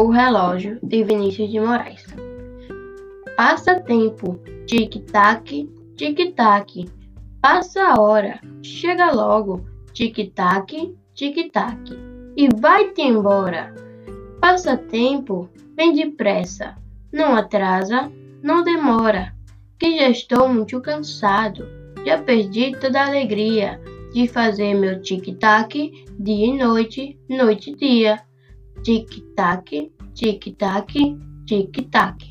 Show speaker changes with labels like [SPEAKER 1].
[SPEAKER 1] O relógio de Vinícius de Moraes. Passa tempo, tic-tac, tic-tac. Passa a hora, chega logo, tic-tac, tic-tac. E vai-te embora. Passa tempo, vem depressa. Não atrasa, não demora. Que já estou muito cansado. Já perdi toda a alegria de fazer meu tic-tac dia e noite, noite e dia. Tic-tac, tic-tac, tic-tac.